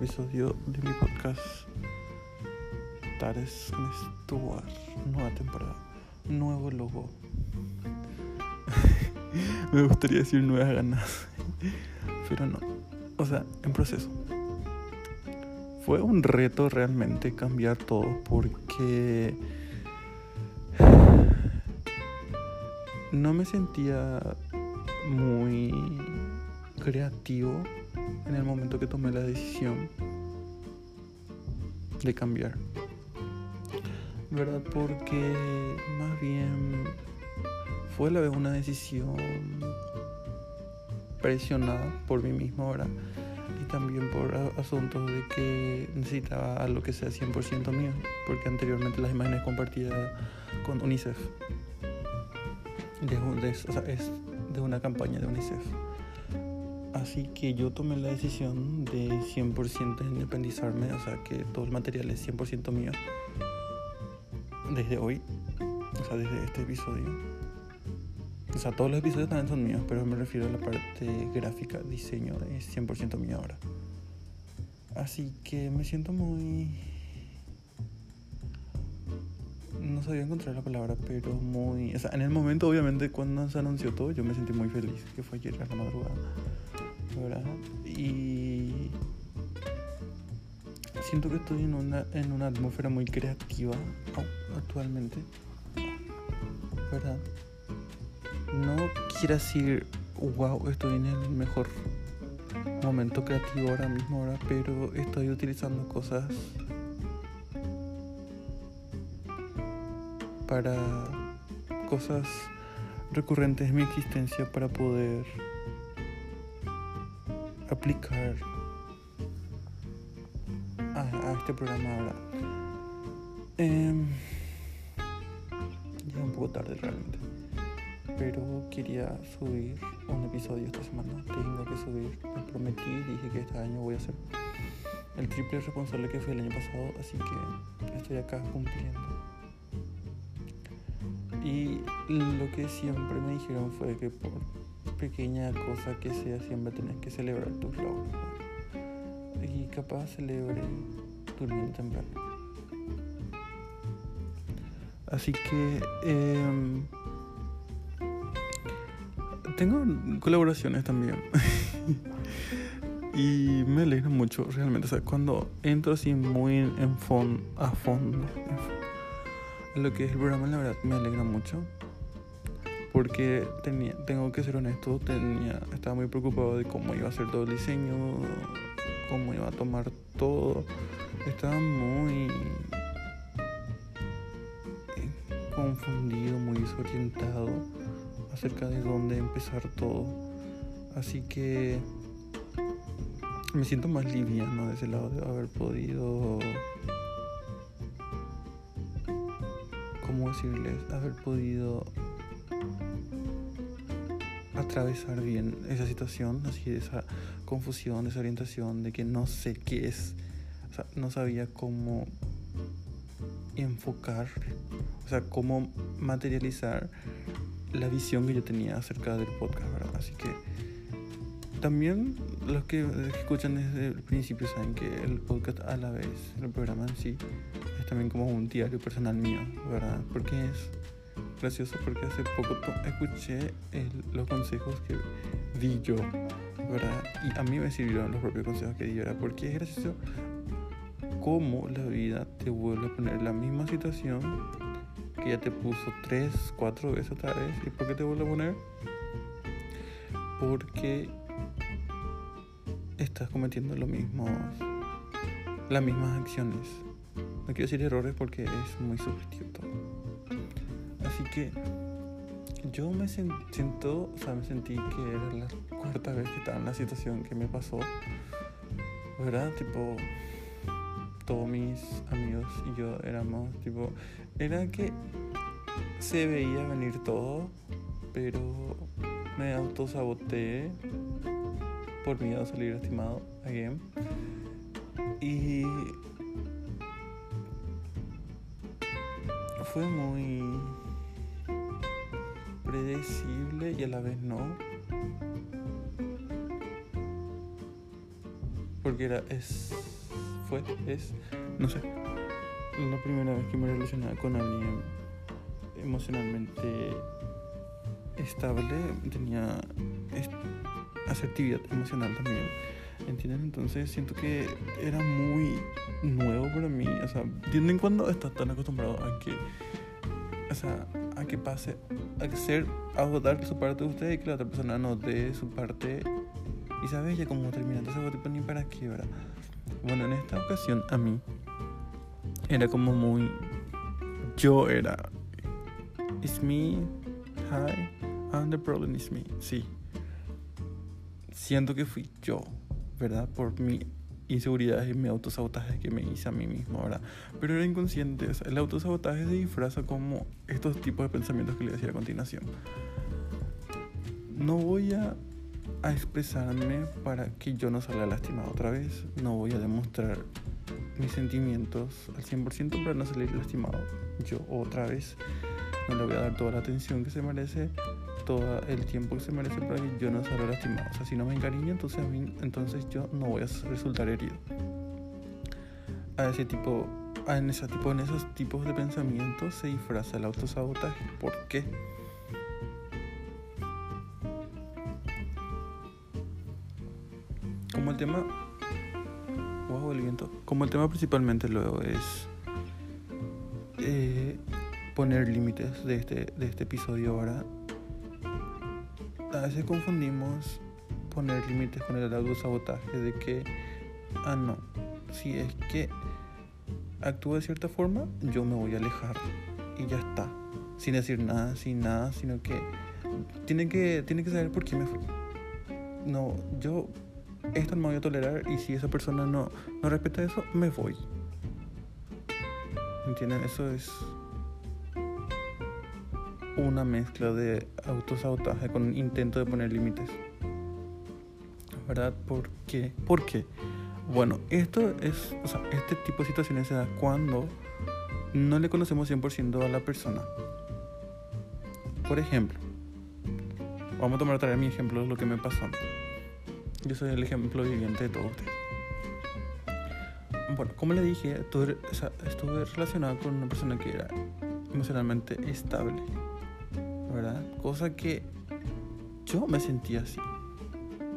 episodio de mi podcast Tares Stuart, nueva temporada, nuevo logo. Me gustaría decir nuevas ganas, pero no. O sea, en proceso. Fue un reto realmente cambiar todo porque no me sentía muy creativo en el momento que tomé la decisión de cambiar. ¿Verdad? Porque más bien fue la vez una decisión presionada por mí mismo, ¿verdad? Y también por asuntos de que necesitaba algo que sea 100% mío, porque anteriormente las imágenes compartidas con UNICEF. Es de una campaña de UNICEF. Así que yo tomé la decisión de 100% independizarme, o sea que todo el material es 100% mío. Desde hoy, o sea, desde este episodio. O sea, todos los episodios también son míos, pero me refiero a la parte gráfica, diseño, es 100% mío ahora. Así que me siento muy... No sabía encontrar la palabra, pero muy... O sea, en el momento, obviamente, cuando se anunció todo, yo me sentí muy feliz, que fue ayer a la madrugada. Y siento que estoy en una, en una atmósfera muy creativa actualmente, ¿verdad? No quiero decir, wow, estoy en el mejor momento creativo ahora mismo, ahora, pero estoy utilizando cosas para cosas recurrentes en mi existencia para poder aplicar a, este programa ahora. Eh, ya un poco tarde realmente. Pero quería subir un episodio esta semana. Tengo que subir. Me prometí, dije que este año voy a ser el triple responsable que fue el año pasado. Así que estoy acá cumpliendo. Y lo que siempre me dijeron fue que por pequeña cosa que sea, siempre tenés que celebrar tus logros. Y capaz celebre durmiendo temprano. Así que eh, tengo colaboraciones también. y me alegra mucho, realmente. O sea, cuando entro así muy en fondo, a fondo, en lo que es el programa, la verdad me alegra mucho porque tenía, tengo que ser honesto, tenía, estaba muy preocupado de cómo iba a ser todo el diseño, cómo iba a tomar todo. Estaba muy confundido, muy desorientado acerca de dónde empezar todo. Así que me siento más liviano de ese lado de haber podido ¿cómo decirles? haber podido atravesar bien esa situación, así esa confusión, desorientación, de que no sé qué es, o sea, no sabía cómo enfocar, o sea, cómo materializar la visión que yo tenía acerca del podcast, ¿verdad? Así que también los que escuchan desde el principio saben que el podcast a la vez, el programa en sí, es también como un diario personal mío, ¿verdad? Porque es gracioso porque hace poco escuché los consejos que di yo, ¿verdad? Y a mí me sirvieron los propios consejos que di yo, ¿verdad? Porque es gracioso cómo la vida te vuelve a poner la misma situación que ya te puso tres, cuatro veces otra vez. ¿Y por qué te vuelve a poner? Porque estás cometiendo lo mismo, las mismas acciones. No quiero decir errores porque es muy subjetivo todo. Así que yo me siento, o sea, me sentí que era la cuarta vez que estaba en la situación que me pasó, ¿verdad? Tipo, todos mis amigos y yo éramos, tipo, era que se veía venir todo, pero me autosaboteé por miedo a salir lastimado, again. Y fue muy predecible y a la vez no. porque era, es, fue, es, no sé, la primera vez que me relacionaba con alguien emocionalmente estable, tenía asertividad emocional también, ¿entienden? Entonces siento que era muy nuevo para mí, o sea, de en cuando estás tan acostumbrado a que, o sea, a que pase, a ser, a dar su parte de usted y que la otra persona no dé su parte y sabes ya cómo termina, entonces tipo ni para qué, ¿verdad? Bueno, en esta ocasión a mí era como muy, yo era, it's me, hi, and the problem is me, sí. Siento que fui yo, ¿verdad? Por mi inseguridad y mi autosabotaje que me hice a mí mismo, ¿verdad? Pero era inconsciente, o sea, el autosabotaje se disfraza como estos tipos de pensamientos que le decía a continuación. No voy a, a expresarme para que yo no salga lastimado otra vez, no voy a demostrar mis sentimientos al 100% para no salir lastimado yo otra vez. No le voy a dar toda la atención que se merece, todo el tiempo que se merece para que yo no salga lastimado. O sea, si no me encariño, entonces, a entonces yo no voy a resultar herido. A ese tipo, en, ese tipo, en esos tipos de pensamientos se disfraza el autosabotaje. ¿Por qué? Como el tema como el tema principalmente luego es eh, poner límites de este, de este episodio ahora, a veces confundimos poner límites con el autosabotaje de que, ah, no, si es que actúa de cierta forma, yo me voy a alejar y ya está, sin decir nada, sin nada, sino que tiene que, tiene que saber por qué me fui. No, yo esto no me voy a tolerar y si esa persona no, no respeta eso, me voy. ¿Entienden? Eso es una mezcla de autosabotaje con intento de poner límites. ¿Verdad? ¿Por qué? ¿Por qué? Bueno, esto es, o sea, este tipo de situaciones se da cuando no le conocemos 100% a la persona. Por ejemplo, vamos a tomar otra vez mi ejemplo de lo que me pasó. Yo soy el ejemplo viviente de todo usted. Bueno, como le dije, estuve, estuve relacionado con una persona que era emocionalmente estable, ¿verdad? Cosa que yo me sentía así.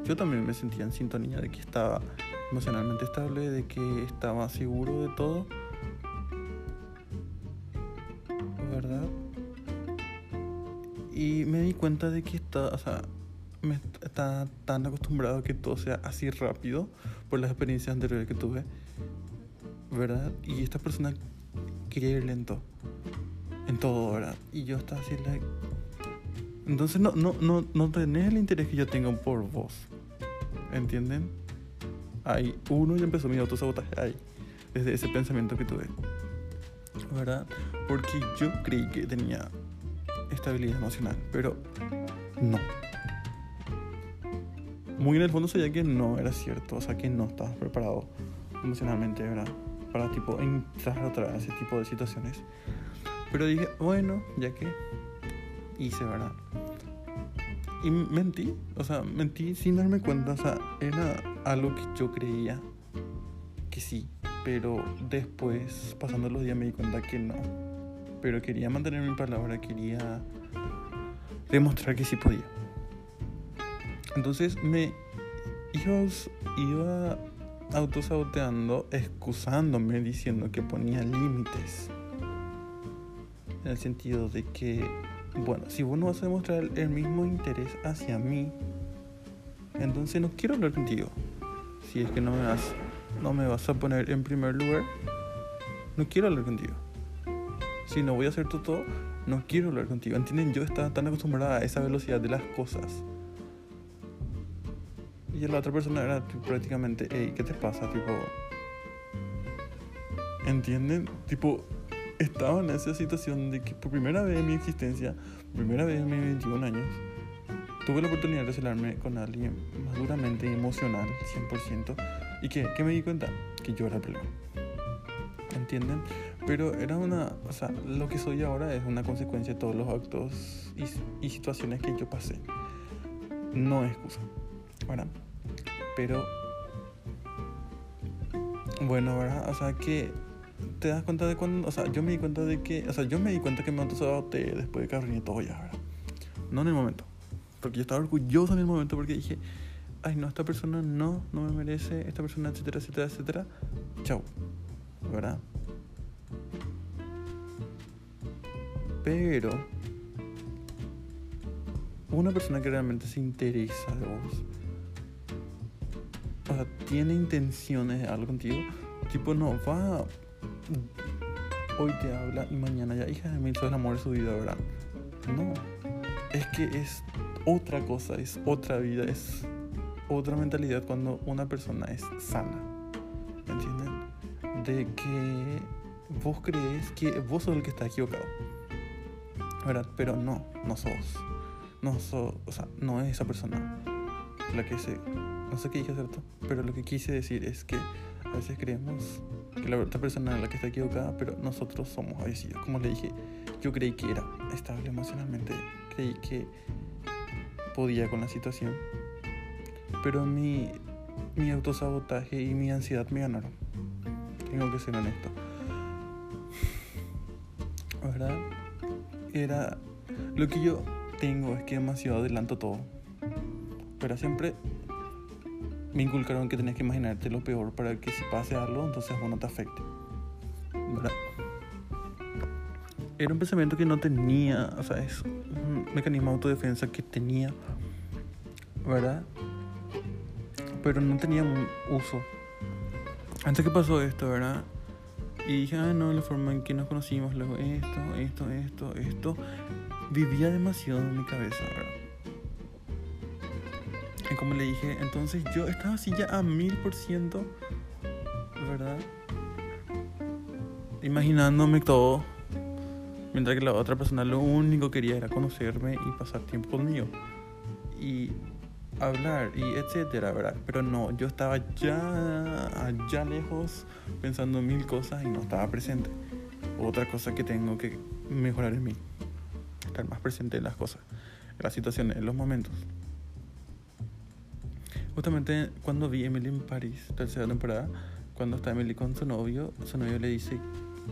Yo también me sentía en sintonía de que estaba emocionalmente estable, de que estaba seguro de todo. ¿Verdad? Y me di cuenta de que estaba, o sea, me está tan acostumbrado a que todo sea así rápido por las experiencias anteriores que tuve, ¿verdad? Y esta persona quería ir lento en todo, ¿verdad? Y yo estaba así, like... Entonces no, no, no, no tenés el interés que yo tengo por vos, ¿entienden? Ahí, uno ya empezó mi autosabotaje ahí, desde ese pensamiento que tuve, ¿verdad? Porque yo creí que tenía estabilidad emocional, pero no muy en el fondo sabía que no era cierto, o sea, que no estabas preparado emocionalmente, ¿verdad? Para tipo entrar otra ese tipo de situaciones. Pero dije, bueno, ya que hice, ¿verdad? Y mentí, o sea, mentí sin darme cuenta, o sea, era algo que yo creía que sí, pero después, pasando los días, me di cuenta que no. Pero quería mantener mi palabra, quería demostrar que sí podía. Entonces me iba, iba autosaboteando, excusándome, diciendo que ponía límites. En el sentido de que, bueno, si vos no vas a demostrar el mismo interés hacia mí, entonces no quiero hablar contigo. Si es que no me vas, no me vas a poner en primer lugar, no quiero hablar contigo. Si no voy a hacer todo, no quiero hablar contigo. ¿Entienden? Yo estaba tan acostumbrada a esa velocidad de las cosas y la otra persona era prácticamente, hey, ¿qué te pasa? Tipo, ¿entienden? Tipo, estaba en esa situación de que por primera vez en mi existencia, primera vez en mis 21 años, tuve la oportunidad de relacionarme con alguien maduramente emocional, 100%, y que, ¿qué me di cuenta? Que yo era el problema. ¿Entienden? Pero era una, o sea, lo que soy ahora es una consecuencia de todos los actos y, y situaciones que yo pasé. No es excusa. Bueno, pero Bueno, ¿verdad? O sea, que te das cuenta de cuando, o sea, yo me di cuenta de que, o sea, yo me di cuenta que me autosaboté después de que arruiné todo ya, ¿verdad? No en el momento, porque yo estaba orgulloso en el momento porque dije, ay, no, esta persona no, no me merece, esta persona, etcétera, etcétera, etcétera. Chau, ¿verdad? Pero una persona que realmente se interesa de vos, o sea, tiene intenciones de algo contigo, tipo, no va, hoy te habla y mañana ya, hija de mí, sos el amor de su vida, ¿verdad? No, es que es otra cosa, es otra vida, es otra mentalidad cuando una persona es sana. ¿Entienden? De que vos crees que vos sos el que está equivocado. ¿Verdad? Pero no, no sos. No sos, o sea, no es esa persona la que se... No sé qué dije, ¿cierto? Pero lo que quise decir es que a veces creemos que la otra persona es la que está equivocada, pero nosotros somos avicidos. Como le dije, yo creí que era estable emocionalmente, creí que podía con la situación, pero mi, mi autosabotaje y mi ansiedad me ganaron. Tengo que ser honesto. ¿Verdad? Era. Lo que yo tengo es que demasiado adelanto todo. Pero siempre me inculcaron que tenías que imaginarte lo peor para que si pase algo, entonces bueno te afecte. ¿Verdad? Era un pensamiento que no tenía, o sea, es un mecanismo de autodefensa que tenía, ¿verdad? pero no tenía uso. Antes que pasó esto, ¿verdad? Y dije, ah, no, la forma en que nos conocimos, luego esto, esto, esto, esto, vivía demasiado en mi cabeza, ¿verdad? Como le dije, entonces yo estaba así ya a mil por ciento, ¿verdad? Imaginándome todo, mientras que la otra persona lo único que quería era conocerme y pasar tiempo conmigo. Y hablar y etcétera, ¿verdad? Pero no, yo estaba ya allá lejos pensando en mil cosas y no estaba presente. Otra cosa que tengo que mejorar en mí, estar más presente en las cosas, en las situaciones, en los momentos. Justamente cuando vi Emily en París, tercera temporada, cuando está Emily con su novio, su novio le dice,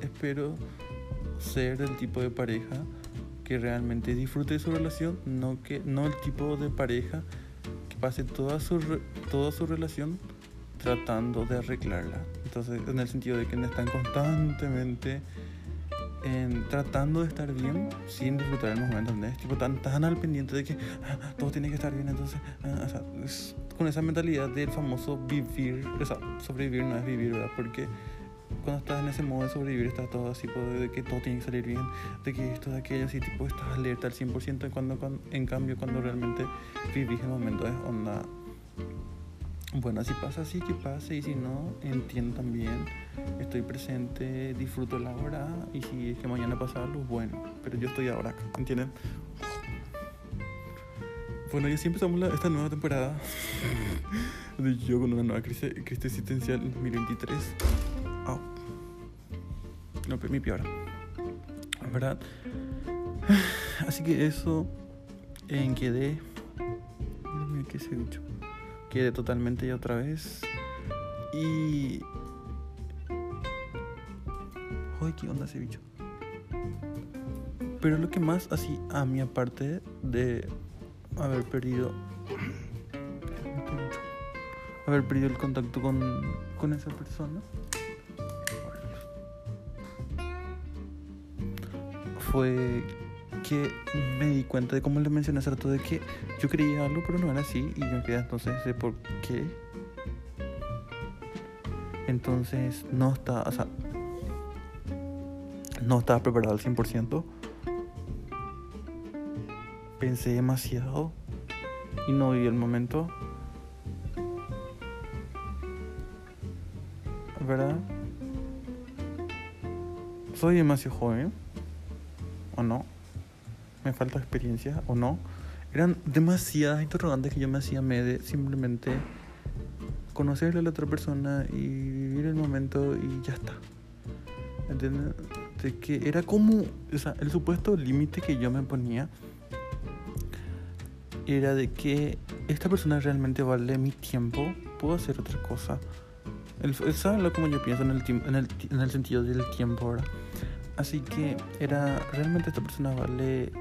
espero ser el tipo de pareja que realmente disfrute de su relación, no, que, no el tipo de pareja pase toda su, toda su relación tratando de arreglarla. Entonces, en el sentido de que están constantemente en, tratando de estar bien sin disfrutar el momento, ¿entendés? Tipo, tan, tan al pendiente de que ah, todo tiene que estar bien, entonces, ah, o sea, con esa mentalidad del famoso vivir, o sea, sobrevivir no es vivir, ¿verdad? Porque cuando estás en ese modo de sobrevivir, estás todo así, de que todo tiene que salir bien, de que esto, de aquello, así, tipo, estás alerta al 100%, cuando, cuando, en cambio, cuando realmente vivís el momento es onda. Bueno, si pasa así, que pase, y si no, entiendo también, estoy presente, disfruto la hora, y si es que mañana pasa algo, bueno, pero yo estoy ahora acá, ¿entienden? Bueno, ya siempre empezamos esta nueva temporada de yo con una nueva crisis, crisis existencial en 2023. Oh. No, mi peor. ¿Verdad? Así que eso en quedé. ¿Qué se dicho? Quedé totalmente ya otra vez. Y. Joder, ¿qué onda ese bicho? Pero lo que más así a mí aparte de haber perdido haber perdido el contacto con, con esa persona fue que me di cuenta de, como le mencioné hace rato, de que yo creía algo, pero no era así. Y yo quedé entonces de por qué. Entonces no estaba, o sea, no estaba preparado al 100%. Pensé demasiado y no vi el momento. ¿Verdad? Soy demasiado joven me falta experiencia o no. Eran demasiadas interrogantes que yo me hacía de simplemente conocerle a la otra persona y vivir el momento y ya está. ¿Entiendes? De que era como, o sea, el supuesto límite que yo me ponía era de que esta persona realmente vale mi tiempo, puedo hacer otra cosa Él, él sabe lo como yo pienso en el, en, el, en el sentido del tiempo ahora. Así que era, realmente esta persona vale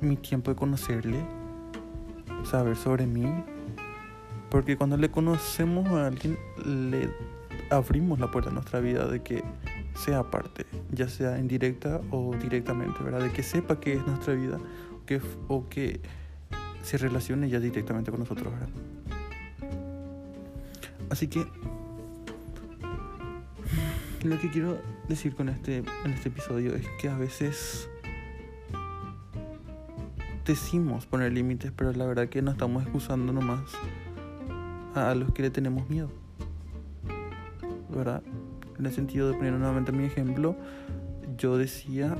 mi tiempo de conocerle, saber sobre mí, porque cuando le conocemos a alguien, le abrimos la puerta a nuestra vida de que sea parte, ya sea indirecta o directamente, ¿verdad? De que sepa que es nuestra vida que, o que se relacione ya directamente con nosotros, ¿verdad? Así que lo que quiero decir con este, en este episodio es que a veces decimos poner límites, pero la verdad que no estamos excusando nomás a, los que le tenemos miedo. ¿Verdad? En el sentido de poner nuevamente mi ejemplo, yo decía,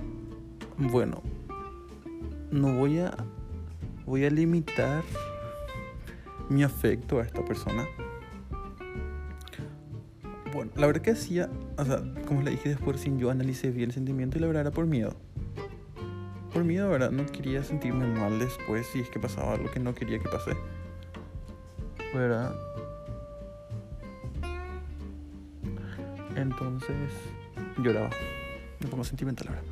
bueno, no voy a voy a limitar mi afecto a esta persona. La verdad que hacía, o sea, como le dije después, sin yo analicé bien el sentimiento y la verdad era por miedo. Por miedo, ¿verdad? No quería sentirme mal después si es que pasaba algo que no quería que pase. ¿Verdad? Entonces lloraba. Me pongo sentimental ahora.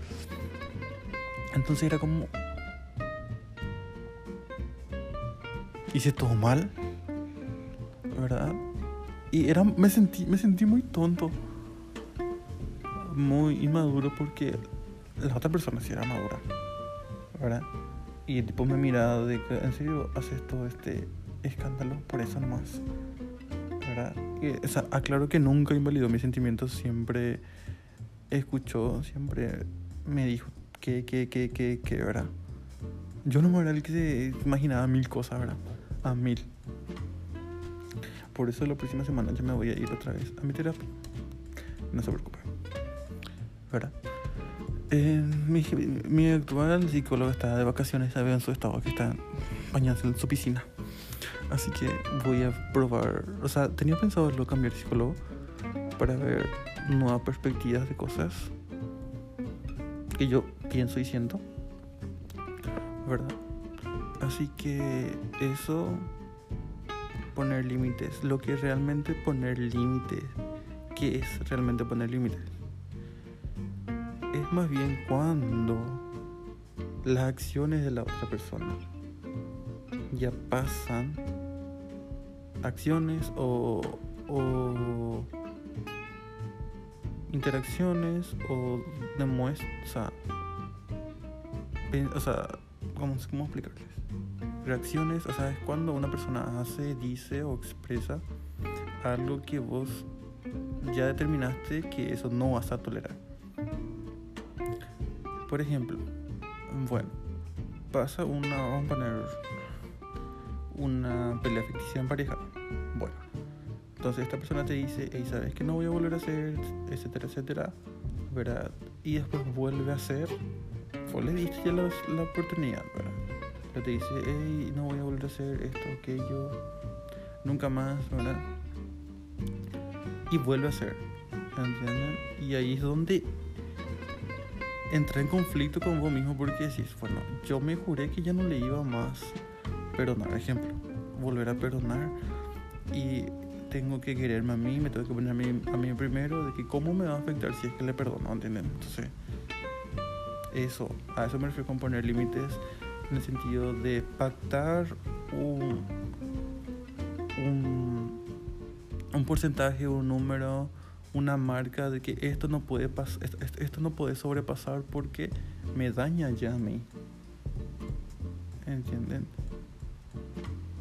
Entonces era como... Hice todo mal. ¿Verdad? Y era, me, sentí, me sentí muy tonto. Muy inmaduro porque la otra persona sí era madura. ¿Verdad? Y el tipo me miraba de que, ¿en serio haces todo este escándalo? Por eso nomás. ¿Verdad? Y, o sea, aclaro que nunca invalidó mis sentimientos. Siempre escuchó, siempre me dijo que, que, que, que, que, ¿verdad? Yo no era el que se imaginaba mil cosas, ¿verdad? A mil. Por eso la próxima semana yo me voy a ir otra vez a mi terapia. No se preocupe. ¿Verdad? Eh, mi, mi actual psicólogo está de vacaciones, sabe en su estado que está bañándose en su piscina. Así que voy a probar. O sea, tenía pensado lo cambiar de psicólogo para ver nuevas perspectivas de cosas que yo pienso y siento. ¿Verdad? Así que eso poner límites. Lo que realmente poner límites. ¿Qué es realmente poner límites? Es más bien cuando las acciones de la otra persona ya pasan acciones o, o interacciones o demuestra o sea, o sea ¿cómo, cómo explicarles? Reacciones, o sea, es cuando una persona hace, dice o expresa algo que vos ya determinaste que eso no vas a tolerar. Por ejemplo, bueno, pasa una, vamos a poner una pelea ficticia en pareja. Bueno, entonces esta persona te dice, hey, sabes que no voy a volver a hacer, etcétera, etcétera, ¿verdad? Y después vuelve a hacer, vos le diste ya la, la oportunidad, ¿verdad? Pero te dice, hey, no voy a volver a hacer esto, aquello, nunca más, ¿verdad? Y vuelve a hacer, ¿entienden? Y ahí es donde entra en conflicto con vos mismo porque decís, bueno, yo me juré que ya no le iba más perdonar, ejemplo, volver a perdonar y tengo que quererme a mí, me tengo que poner a mí, a mí primero, de que cómo me va a afectar si es que le perdono, ¿entienden? Entonces, eso, a eso me refiero con poner límites en el sentido de pactar un, un, un porcentaje, un número, una marca de que esto no puede pas esto, esto- no puede sobrepasar porque me daña ya a mí. ¿Entienden?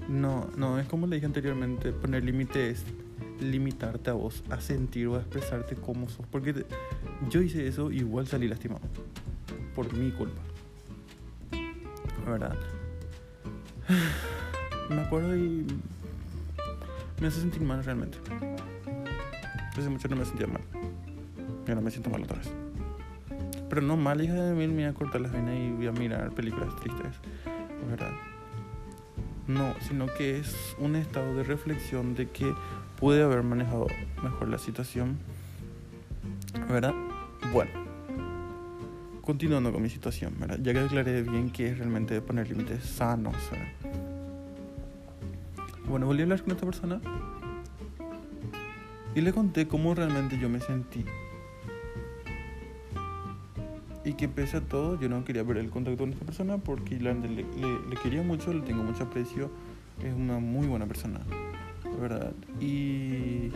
No, no, es como le dije anteriormente, poner límite es limitarte a vos, a sentir o a expresarte como sos. Porque yo hice eso, igual salí lastimado. Por mi culpa. ¿Verdad? Me acuerdo y me hace sentir mal realmente. Hace mucho no me sentía mal. Y ahora me siento mal otra vez. Pero no mal, hija de mil, me voy a cortar las venas y voy a mirar películas tristes. ¿Verdad? No, sino que es un estado de reflexión de que pude haber manejado mejor la situación. ¿Verdad? Bueno. Continuando con mi situación. Ya que aclaré bien que es realmente poner límites sanos. Bueno, volví a hablar con esta persona y le conté cómo realmente yo me sentí. Y que pese a todo, yo no quería perder el contacto con esta persona porque le, le, le quería mucho, le tengo mucho aprecio. Es una muy buena persona, ¿verdad? Y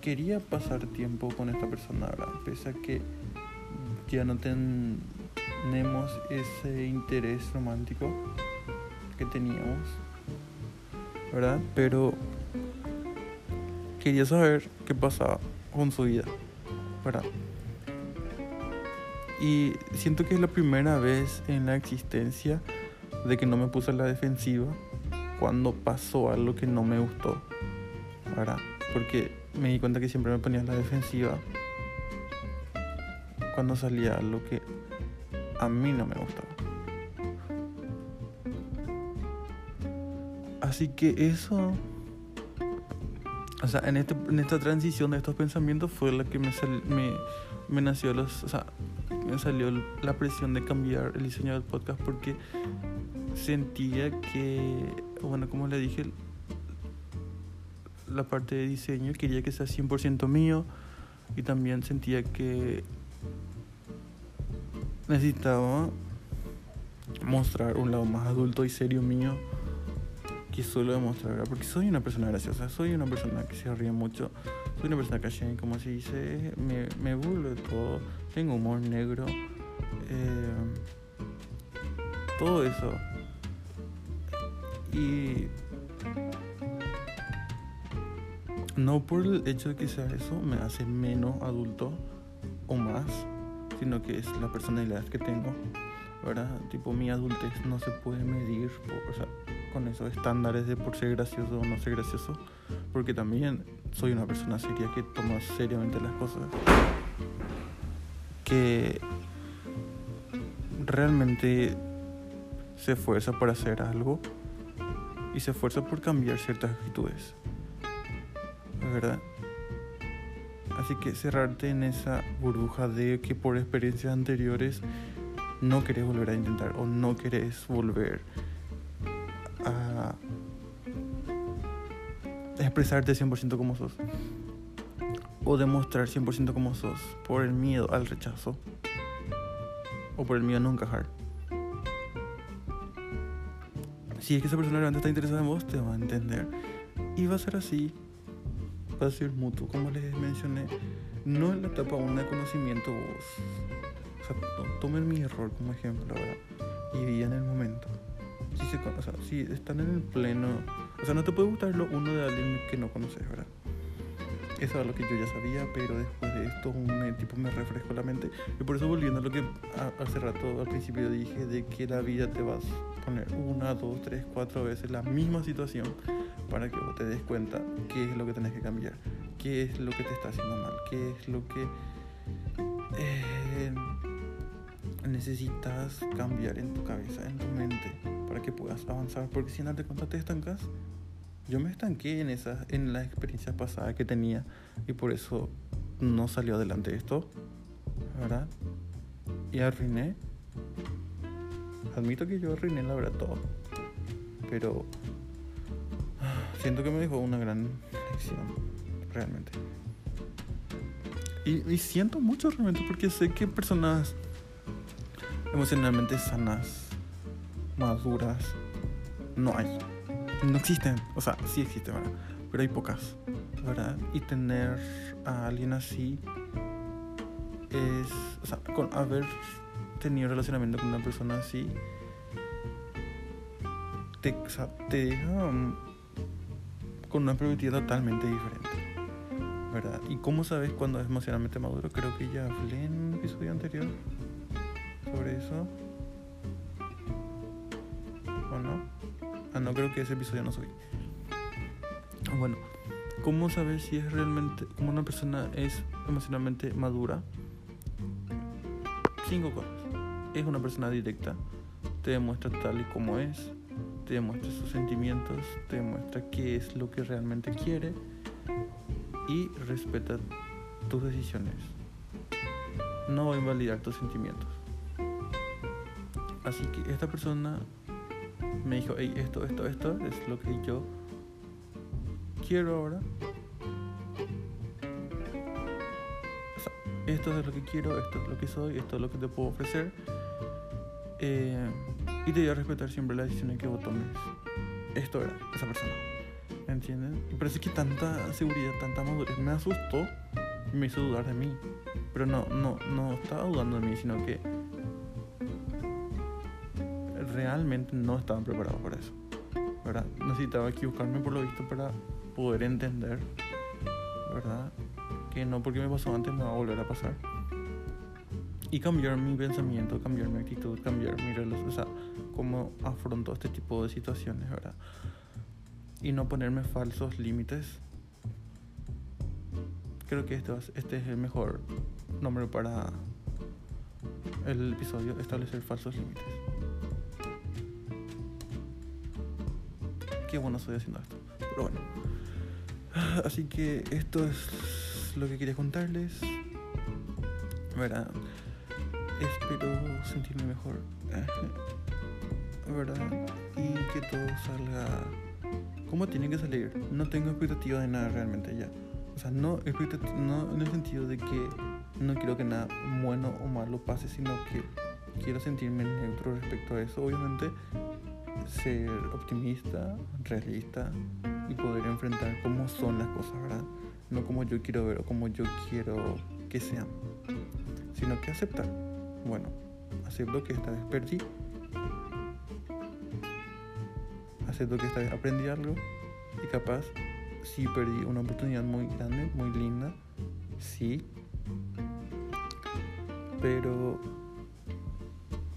quería pasar tiempo con esta persona, ¿verdad? Pese a que ya no tenemos ese interés romántico que teníamos, ¿verdad? Pero quería saber qué pasaba con su vida, ¿verdad? Y siento que es la primera vez en la existencia de que no me puse a la defensiva cuando pasó algo que no me gustó, ¿verdad? Porque me di cuenta que siempre me ponía en la defensiva cuando salía algo que a mí no me gustaba. Así que eso, o sea, en, este, en esta transición de estos pensamientos fue la que me, me, me nació los, o sea, me salió la presión de cambiar el diseño del podcast porque sentía que, bueno, como le dije, la parte de diseño, quería que sea 100% mío y también sentía que necesitaba mostrar un lado más adulto y serio mío que suelo demostrar, porque soy una persona graciosa, soy una persona que se ríe mucho, soy una persona que, como se dice, me, me burlo de todo, tengo humor negro, eh, todo eso. Y no por el hecho de que sea eso me hace menos adulto o más, sino que es la personalidad que tengo, ¿verdad? Tipo, mi adultez no se puede medir o sea, con esos estándares de por ser gracioso o no ser gracioso, porque también soy una persona seria que toma seriamente las cosas, que realmente se esfuerza por hacer algo y se esfuerza por cambiar ciertas actitudes. ¿verdad? Así que cerrarte en esa burbuja de que por experiencias anteriores no querés volver a intentar o no querés volver a expresarte 100% como sos o demostrar 100% como sos por el miedo al rechazo o por el miedo a no encajar. Si es que esa persona realmente está interesada en vos, te va a entender. Y va a ser así ser mutuo, como les mencioné, no en la etapa 1 de conocimiento vos. O sea, tomen mi error como ejemplo, ¿verdad? Y vivan el momento. Si, se, o sea, si están en el pleno, o sea, no te puede gustar lo uno de alguien que no conoces, ¿verdad? Eso era lo que yo ya sabía, pero después de esto un tipo me refrescó la mente. Y por eso volviendo a lo que hace rato al principio dije, de que la vida te vas a poner una, dos, tres, cuatro veces la misma situación para que vos te des cuenta qué es lo que tenés que cambiar, qué es lo que te está haciendo mal, qué es lo que eh, necesitas cambiar en tu cabeza, en tu mente, para que puedas avanzar. Porque si no te cuenta te estancas, yo me estanqué en, esa, en la experiencia pasada que tenía y por eso no salió adelante esto, ¿verdad? Y arruiné. Admito que yo arruiné la verdad todo, pero siento que me dejó una gran lección, realmente. Y, y siento mucho realmente porque sé que personas emocionalmente sanas, maduras, no hay no existen, o sea, sí existen, ¿verdad? Pero hay pocas, ¿verdad? Y tener a alguien así es, o sea, con haber tenido relacionamiento con una persona así, te, o te deja um, con una perspectiva totalmente diferente, ¿verdad? ¿Y cómo sabes cuando es emocionalmente maduro? Creo que ya hablé en un episodio anterior sobre eso. Ah, no creo que ese episodio no subí. Bueno, ¿cómo sabes si es realmente, como una persona es emocionalmente madura? Cinco cosas. Es una persona directa, te demuestra tal y como es, te demuestra sus sentimientos, te demuestra qué es lo que realmente quiere y respeta tus decisiones. No va a invalidar tus sentimientos. Así que esta persona me dijo, hey, esto, esto, esto es lo que yo quiero ahora. esto es lo que quiero, esto es lo que soy, esto es lo que te puedo ofrecer. Eh, y te voy a respetar siempre la decisión que vos tomes. Esto era esa persona. ¿Entienden? Y parece que tanta seguridad, tanta madurez me asustó y me hizo dudar de mí. Pero no, no, no estaba dudando de mí, sino que realmente no estaban preparados para eso. ¿verdad? Necesitaba equivocarme por lo visto para poder entender, ¿verdad? Que no porque me pasó antes me va a volver a pasar. Y cambiar mi pensamiento, cambiar mi actitud, cambiar mi relación, o sea, cómo afronto este tipo de situaciones, ¿verdad? Y no ponerme falsos límites. Creo que este, este es el mejor nombre para el episodio, establecer falsos límites. qué bueno estoy haciendo esto. Pero bueno. Así que esto es lo que quería contarles. ¿Verdad? Espero sentirme mejor. ¿Verdad? Y que todo salga como tiene que salir. No tengo expectativa de nada realmente ya. O sea, no, no en el sentido de que no quiero que nada bueno o malo pase, sino que quiero sentirme neutro respecto a eso. Obviamente ser optimista, realista y poder enfrentar cómo son las cosas, ¿verdad? No como yo quiero ver o como yo quiero que sean, sino que aceptar. Bueno, acepto que esta vez perdí, acepto que esta vez aprendí algo y capaz sí perdí una oportunidad muy grande, muy linda, sí, pero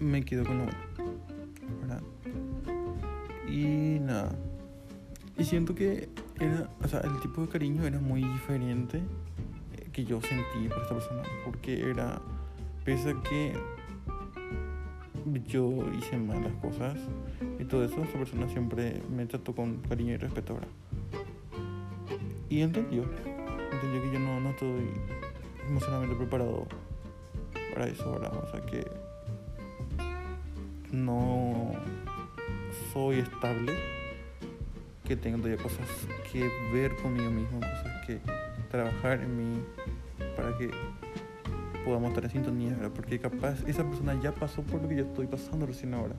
me quedo con lo bueno. Y nada. Y siento que era, o sea, el tipo de cariño era muy diferente que yo sentí por esta persona. Porque era, pese a que yo hice malas cosas y todo eso, esta persona siempre me trató con cariño y respeto, ¿verdad? Y entendió, entendió que yo no, no estoy emocionalmente preparado para eso, ¿verdad? O sea que no soy estable, que tengo todavía cosas que ver conmigo mismo, cosas que trabajar en mí para que podamos estar en sintonía, ¿verdad? Porque capaz esa persona ya pasó por lo que yo estoy pasando recién ahora.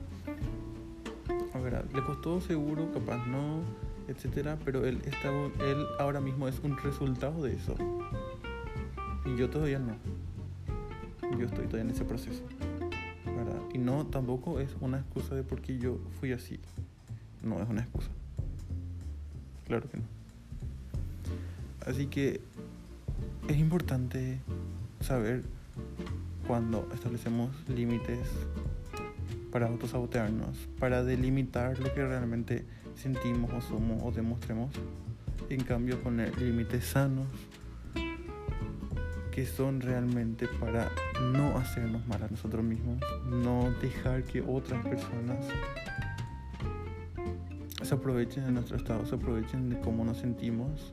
A le costó seguro, capaz no, etcétera, pero él, está, él ahora mismo es un resultado de eso. Y yo todavía no. Yo estoy todavía en ese proceso. Y no, tampoco es una excusa de por qué yo fui así. No es una excusa. Claro que no. Así que es importante saber cuando establecemos límites para autosabotearnos, para delimitar lo que realmente sentimos o somos o demostremos. En cambio, poner límites sanos que son realmente para no hacernos mal a nosotros mismos, no dejar que otras personas se aprovechen de nuestro estado, se aprovechen de cómo nos sentimos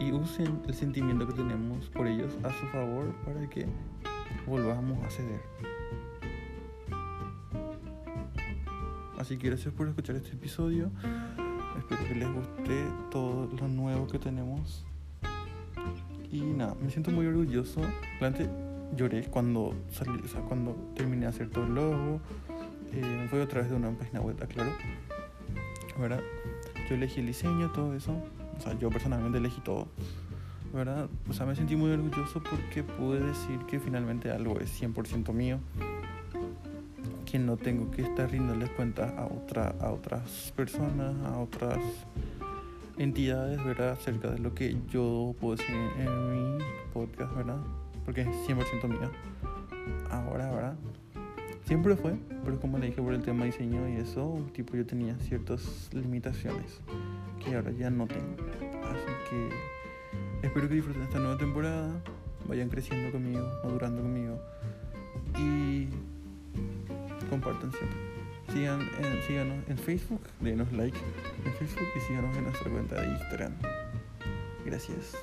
y usen el sentimiento que tenemos por ellos a su favor para que volvamos a ceder. Así que gracias por escuchar este episodio. Espero que les guste todo lo nuevo que tenemos y nada, me siento muy orgulloso. Realmente lloré cuando salí, cuando terminé de hacer todo el logo. Eh, fue otra vez de una página web, claro. ¿Verdad? Yo elegí el diseño, todo eso. O sea, yo personalmente elegí todo. ¿Verdad? O sea, me sentí muy orgulloso porque pude decir que finalmente algo es 100% mío. Que no tengo que estar rindiéndoles cuentas a, otra, a otras personas, a otras entidades, ¿verdad? Acerca de lo que yo puedo decir en mi podcast, ¿verdad? Porque es 100% mío. Ahora, ¿verdad? Siempre fue, pero como le dije por el tema diseño y eso, tipo yo tenía ciertas limitaciones que ahora ya no tengo. Así que espero que disfruten esta nueva temporada, vayan creciendo conmigo, madurando conmigo y compartan siempre. Sigan, síganos en Facebook, denos like en Facebook y síganos en nuestra cuenta de Instagram. Gracias.